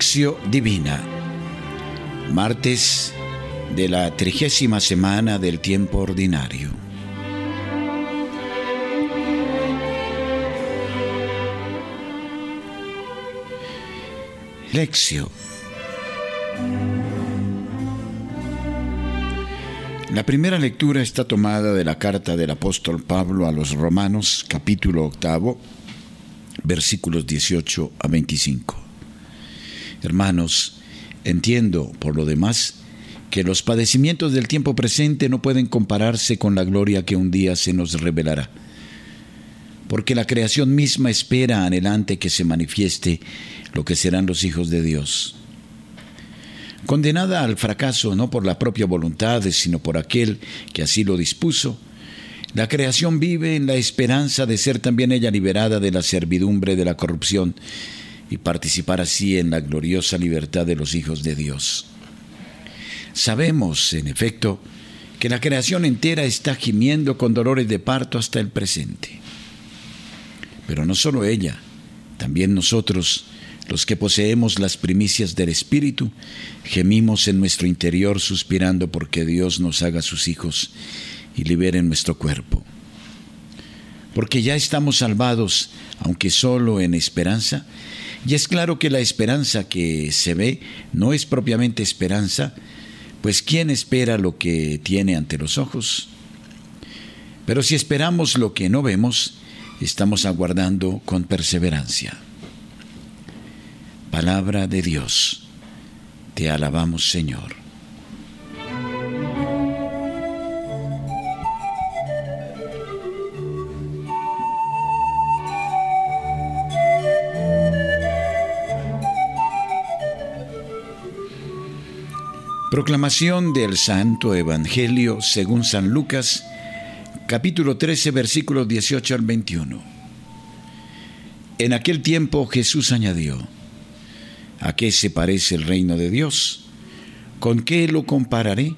Lección Divina. Martes de la trigésima semana del tiempo ordinario. Lección. La primera lectura está tomada de la carta del apóstol Pablo a los Romanos, capítulo octavo, versículos 18 a 25. Hermanos, entiendo, por lo demás, que los padecimientos del tiempo presente no pueden compararse con la gloria que un día se nos revelará, porque la creación misma espera anhelante que se manifieste lo que serán los hijos de Dios. Condenada al fracaso no por la propia voluntad, sino por aquel que así lo dispuso, la creación vive en la esperanza de ser también ella liberada de la servidumbre de la corrupción y participar así en la gloriosa libertad de los hijos de Dios. Sabemos, en efecto, que la creación entera está gimiendo con dolores de parto hasta el presente. Pero no solo ella, también nosotros, los que poseemos las primicias del Espíritu, gemimos en nuestro interior suspirando porque Dios nos haga sus hijos y libere nuestro cuerpo. Porque ya estamos salvados, aunque solo en esperanza, y es claro que la esperanza que se ve no es propiamente esperanza, pues ¿quién espera lo que tiene ante los ojos? Pero si esperamos lo que no vemos, estamos aguardando con perseverancia. Palabra de Dios. Te alabamos, Señor. Proclamación del Santo Evangelio según San Lucas, capítulo 13, versículos 18 al 21. En aquel tiempo Jesús añadió, ¿a qué se parece el reino de Dios? ¿Con qué lo compararé?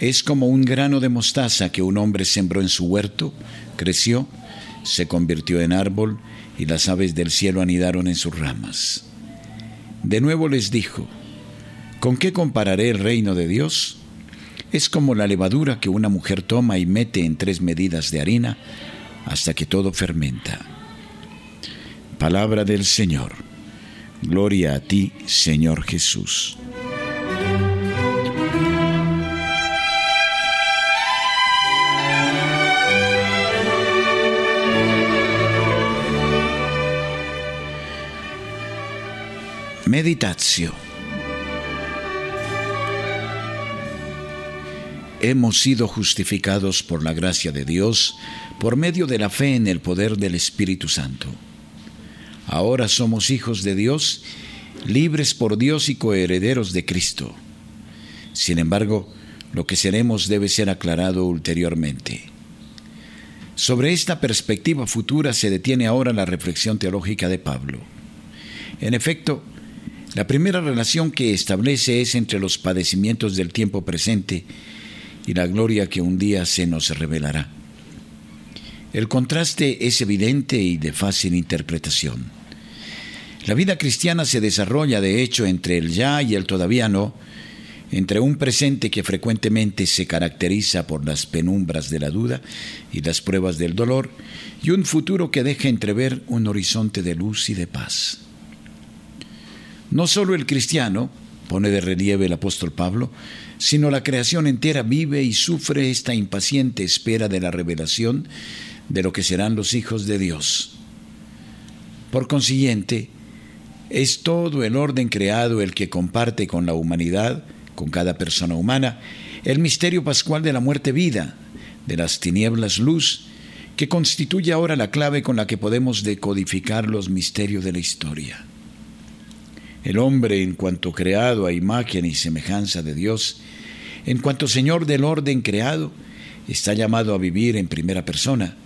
Es como un grano de mostaza que un hombre sembró en su huerto, creció, se convirtió en árbol y las aves del cielo anidaron en sus ramas. De nuevo les dijo, ¿Con qué compararé el reino de Dios? Es como la levadura que una mujer toma y mete en tres medidas de harina hasta que todo fermenta. Palabra del Señor. Gloria a ti, Señor Jesús. Meditación. Hemos sido justificados por la gracia de Dios por medio de la fe en el poder del Espíritu Santo. Ahora somos hijos de Dios, libres por Dios y coherederos de Cristo. Sin embargo, lo que seremos debe ser aclarado ulteriormente. Sobre esta perspectiva futura se detiene ahora la reflexión teológica de Pablo. En efecto, la primera relación que establece es entre los padecimientos del tiempo presente y la gloria que un día se nos revelará. El contraste es evidente y de fácil interpretación. La vida cristiana se desarrolla, de hecho, entre el ya y el todavía no, entre un presente que frecuentemente se caracteriza por las penumbras de la duda y las pruebas del dolor, y un futuro que deja entrever un horizonte de luz y de paz. No solo el cristiano, pone de relieve el apóstol Pablo, sino la creación entera vive y sufre esta impaciente espera de la revelación de lo que serán los hijos de Dios. Por consiguiente, es todo el orden creado el que comparte con la humanidad, con cada persona humana, el misterio pascual de la muerte-vida, de las tinieblas luz, que constituye ahora la clave con la que podemos decodificar los misterios de la historia. El hombre, en cuanto creado a imagen y semejanza de Dios, en cuanto Señor del orden creado, está llamado a vivir en primera persona,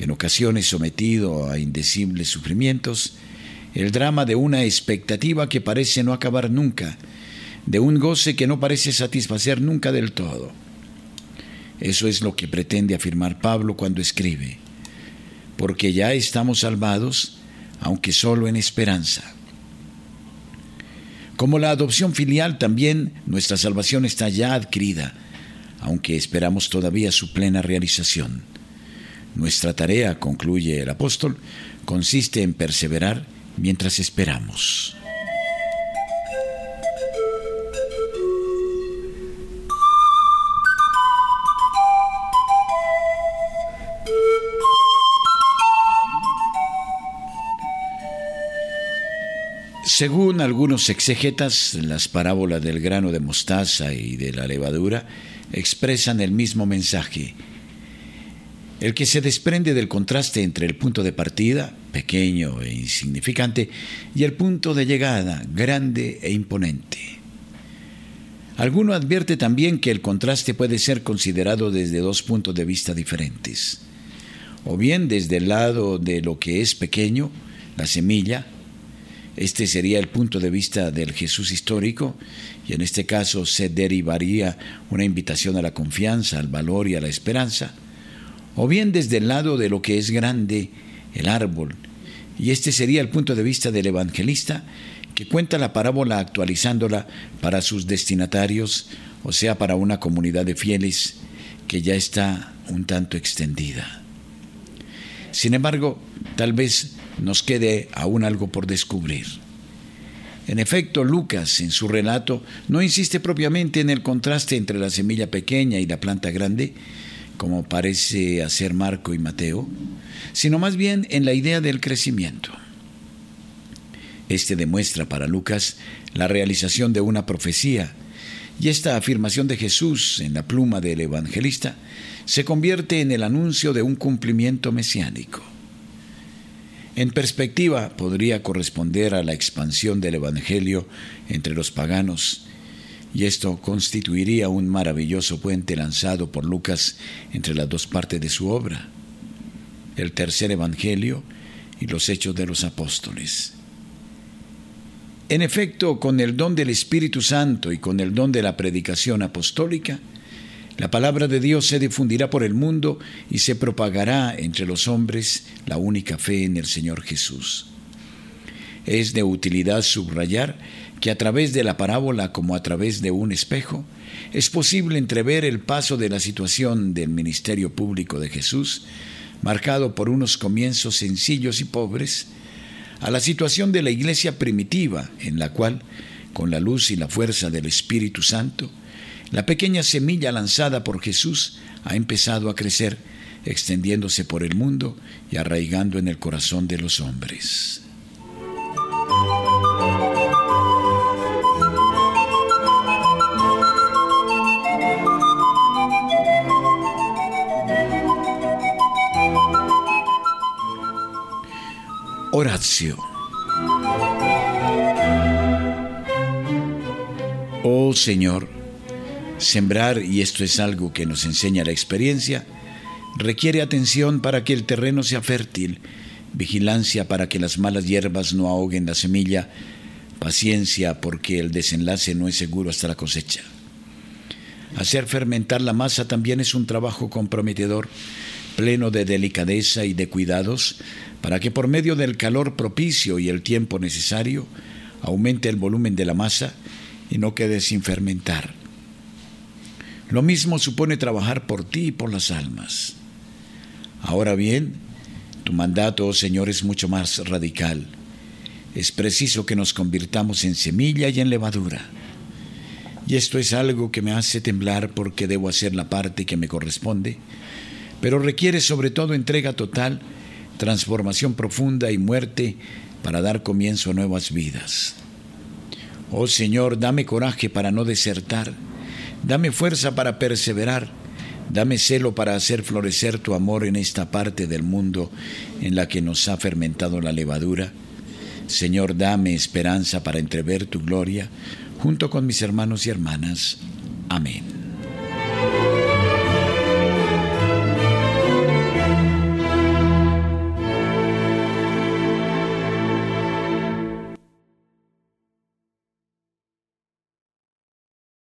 en ocasiones sometido a indecibles sufrimientos, el drama de una expectativa que parece no acabar nunca, de un goce que no parece satisfacer nunca del todo. Eso es lo que pretende afirmar Pablo cuando escribe, porque ya estamos salvados, aunque solo en esperanza. Como la adopción filial, también nuestra salvación está ya adquirida, aunque esperamos todavía su plena realización. Nuestra tarea, concluye el apóstol, consiste en perseverar mientras esperamos. Según algunos exegetas, las parábolas del grano de mostaza y de la levadura expresan el mismo mensaje, el que se desprende del contraste entre el punto de partida, pequeño e insignificante, y el punto de llegada, grande e imponente. Alguno advierte también que el contraste puede ser considerado desde dos puntos de vista diferentes, o bien desde el lado de lo que es pequeño, la semilla, este sería el punto de vista del Jesús histórico y en este caso se derivaría una invitación a la confianza, al valor y a la esperanza, o bien desde el lado de lo que es grande, el árbol, y este sería el punto de vista del evangelista que cuenta la parábola actualizándola para sus destinatarios, o sea, para una comunidad de fieles que ya está un tanto extendida. Sin embargo, tal vez nos quede aún algo por descubrir. En efecto, Lucas, en su relato, no insiste propiamente en el contraste entre la semilla pequeña y la planta grande, como parece hacer Marco y Mateo, sino más bien en la idea del crecimiento. Este demuestra para Lucas la realización de una profecía, y esta afirmación de Jesús en la pluma del evangelista se convierte en el anuncio de un cumplimiento mesiánico. En perspectiva, podría corresponder a la expansión del Evangelio entre los paganos, y esto constituiría un maravilloso puente lanzado por Lucas entre las dos partes de su obra, el tercer Evangelio y los hechos de los apóstoles. En efecto, con el don del Espíritu Santo y con el don de la predicación apostólica, la palabra de Dios se difundirá por el mundo y se propagará entre los hombres la única fe en el Señor Jesús. Es de utilidad subrayar que a través de la parábola como a través de un espejo, es posible entrever el paso de la situación del ministerio público de Jesús, marcado por unos comienzos sencillos y pobres, a la situación de la iglesia primitiva, en la cual, con la luz y la fuerza del Espíritu Santo, la pequeña semilla lanzada por Jesús ha empezado a crecer, extendiéndose por el mundo y arraigando en el corazón de los hombres. Horacio. Oh Señor, Sembrar, y esto es algo que nos enseña la experiencia, requiere atención para que el terreno sea fértil, vigilancia para que las malas hierbas no ahoguen la semilla, paciencia porque el desenlace no es seguro hasta la cosecha. Hacer fermentar la masa también es un trabajo comprometedor, pleno de delicadeza y de cuidados, para que por medio del calor propicio y el tiempo necesario aumente el volumen de la masa y no quede sin fermentar. Lo mismo supone trabajar por ti y por las almas. Ahora bien, tu mandato, oh Señor, es mucho más radical. Es preciso que nos convirtamos en semilla y en levadura. Y esto es algo que me hace temblar porque debo hacer la parte que me corresponde, pero requiere sobre todo entrega total, transformación profunda y muerte para dar comienzo a nuevas vidas. Oh Señor, dame coraje para no desertar Dame fuerza para perseverar. Dame celo para hacer florecer tu amor en esta parte del mundo en la que nos ha fermentado la levadura. Señor, dame esperanza para entrever tu gloria junto con mis hermanos y hermanas. Amén.